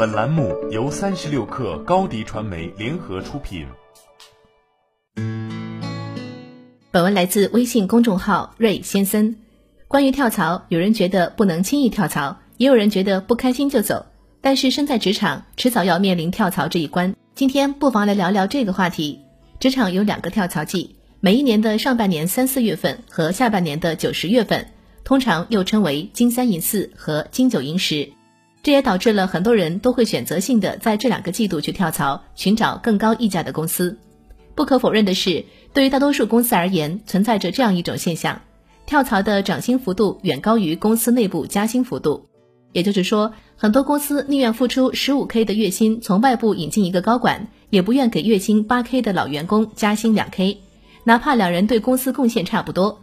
本栏目由三十六氪高低传媒联合出品。本文来自微信公众号瑞先森。关于跳槽，有人觉得不能轻易跳槽，也有人觉得不开心就走。但是身在职场，迟早要面临跳槽这一关。今天不妨来聊聊这个话题。职场有两个跳槽季，每一年的上半年三四月份和下半年的九十月份，通常又称为金三银四和金九银十。这也导致了很多人都会选择性的在这两个季度去跳槽，寻找更高溢价的公司。不可否认的是，对于大多数公司而言，存在着这样一种现象：跳槽的涨薪幅度远高于公司内部加薪幅度。也就是说，很多公司宁愿付出十五 K 的月薪从外部引进一个高管，也不愿给月薪八 K 的老员工加薪两 K，哪怕两人对公司贡献差不多。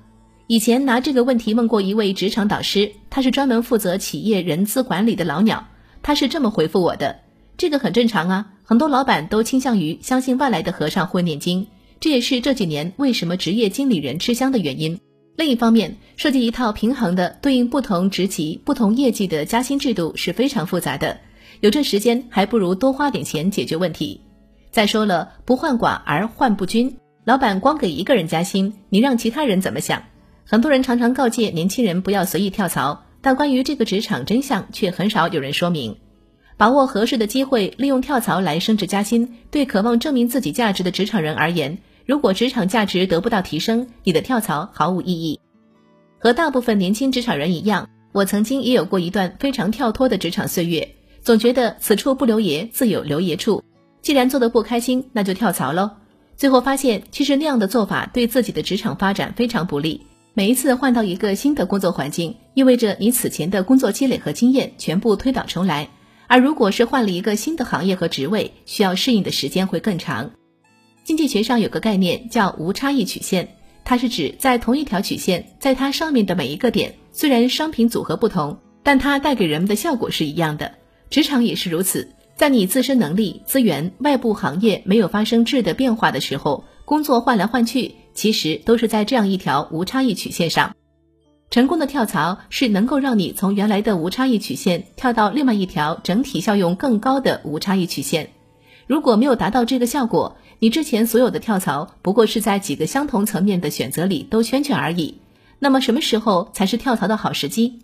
以前拿这个问题问过一位职场导师，他是专门负责企业人资管理的老鸟，他是这么回复我的：这个很正常啊，很多老板都倾向于相信外来的和尚会念经，这也是这几年为什么职业经理人吃香的原因。另一方面，设计一套平衡的对应不同职级、不同业绩的加薪制度是非常复杂的，有这时间还不如多花点钱解决问题。再说了，不患寡而患不均，老板光给一个人加薪，你让其他人怎么想？很多人常常告诫年轻人不要随意跳槽，但关于这个职场真相却很少有人说明。把握合适的机会，利用跳槽来升职加薪，对渴望证明自己价值的职场人而言，如果职场价值得不到提升，你的跳槽毫无意义。和大部分年轻职场人一样，我曾经也有过一段非常跳脱的职场岁月，总觉得此处不留爷，自有留爷处。既然做得不开心，那就跳槽喽。最后发现，其实那样的做法对自己的职场发展非常不利。每一次换到一个新的工作环境，意味着你此前的工作积累和经验全部推倒重来。而如果是换了一个新的行业和职位，需要适应的时间会更长。经济学上有个概念叫无差异曲线，它是指在同一条曲线，在它上面的每一个点，虽然商品组合不同，但它带给人们的效果是一样的。职场也是如此，在你自身能力、资源、外部行业没有发生质的变化的时候，工作换来换去。其实都是在这样一条无差异曲线上，成功的跳槽是能够让你从原来的无差异曲线跳到另外一条整体效用更高的无差异曲线。如果没有达到这个效果，你之前所有的跳槽不过是在几个相同层面的选择里兜圈圈而已。那么什么时候才是跳槽的好时机？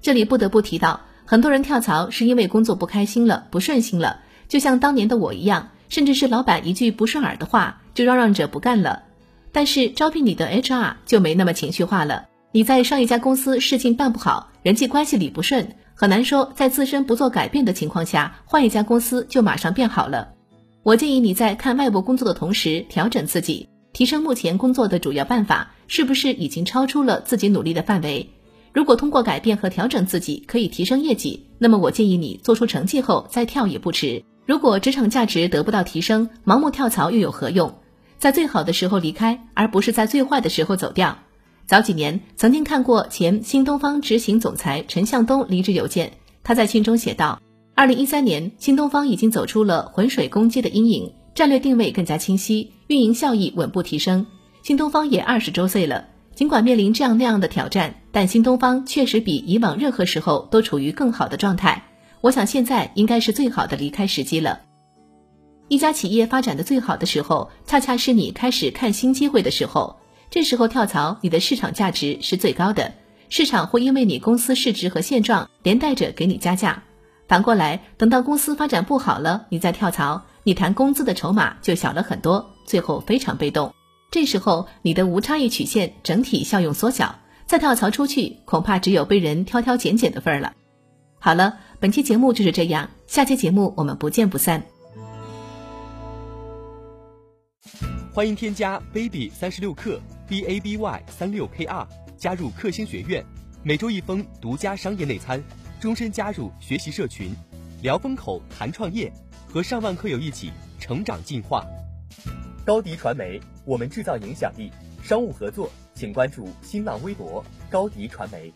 这里不得不提到，很多人跳槽是因为工作不开心了、不顺心了，就像当年的我一样，甚至是老板一句不顺耳的话就嚷嚷着不干了。但是招聘你的 HR 就没那么情绪化了。你在上一家公司事情办不好，人际关系理不顺，很难说在自身不做改变的情况下，换一家公司就马上变好了。我建议你在看外部工作的同时，调整自己，提升目前工作的主要办法是不是已经超出了自己努力的范围。如果通过改变和调整自己可以提升业绩，那么我建议你做出成绩后再跳也不迟。如果职场价值得不到提升，盲目跳槽又有何用？在最好的时候离开，而不是在最坏的时候走掉。早几年曾经看过前新东方执行总裁陈向东离职邮件，他在信中写道：“二零一三年，新东方已经走出了浑水攻击的阴影，战略定位更加清晰，运营效益稳步提升。新东方也二十周岁了，尽管面临这样那样的挑战，但新东方确实比以往任何时候都处于更好的状态。我想现在应该是最好的离开时机了。”一家企业发展的最好的时候，恰恰是你开始看新机会的时候。这时候跳槽，你的市场价值是最高的，市场会因为你公司市值和现状，连带着给你加价。反过来，等到公司发展不好了，你再跳槽，你谈工资的筹码就小了很多，最后非常被动。这时候，你的无差异曲线整体效用缩小，再跳槽出去，恐怕只有被人挑挑拣拣的份儿了。好了，本期节目就是这样，下期节目我们不见不散。欢迎添加 baby 三十六克 b a b y 三六 k r 加入克星学院，每周一封独家商业内参，终身加入学习社群，聊风口谈创业，和上万课友一起成长进化。高迪传媒，我们制造影响力。商务合作，请关注新浪微博高迪传媒。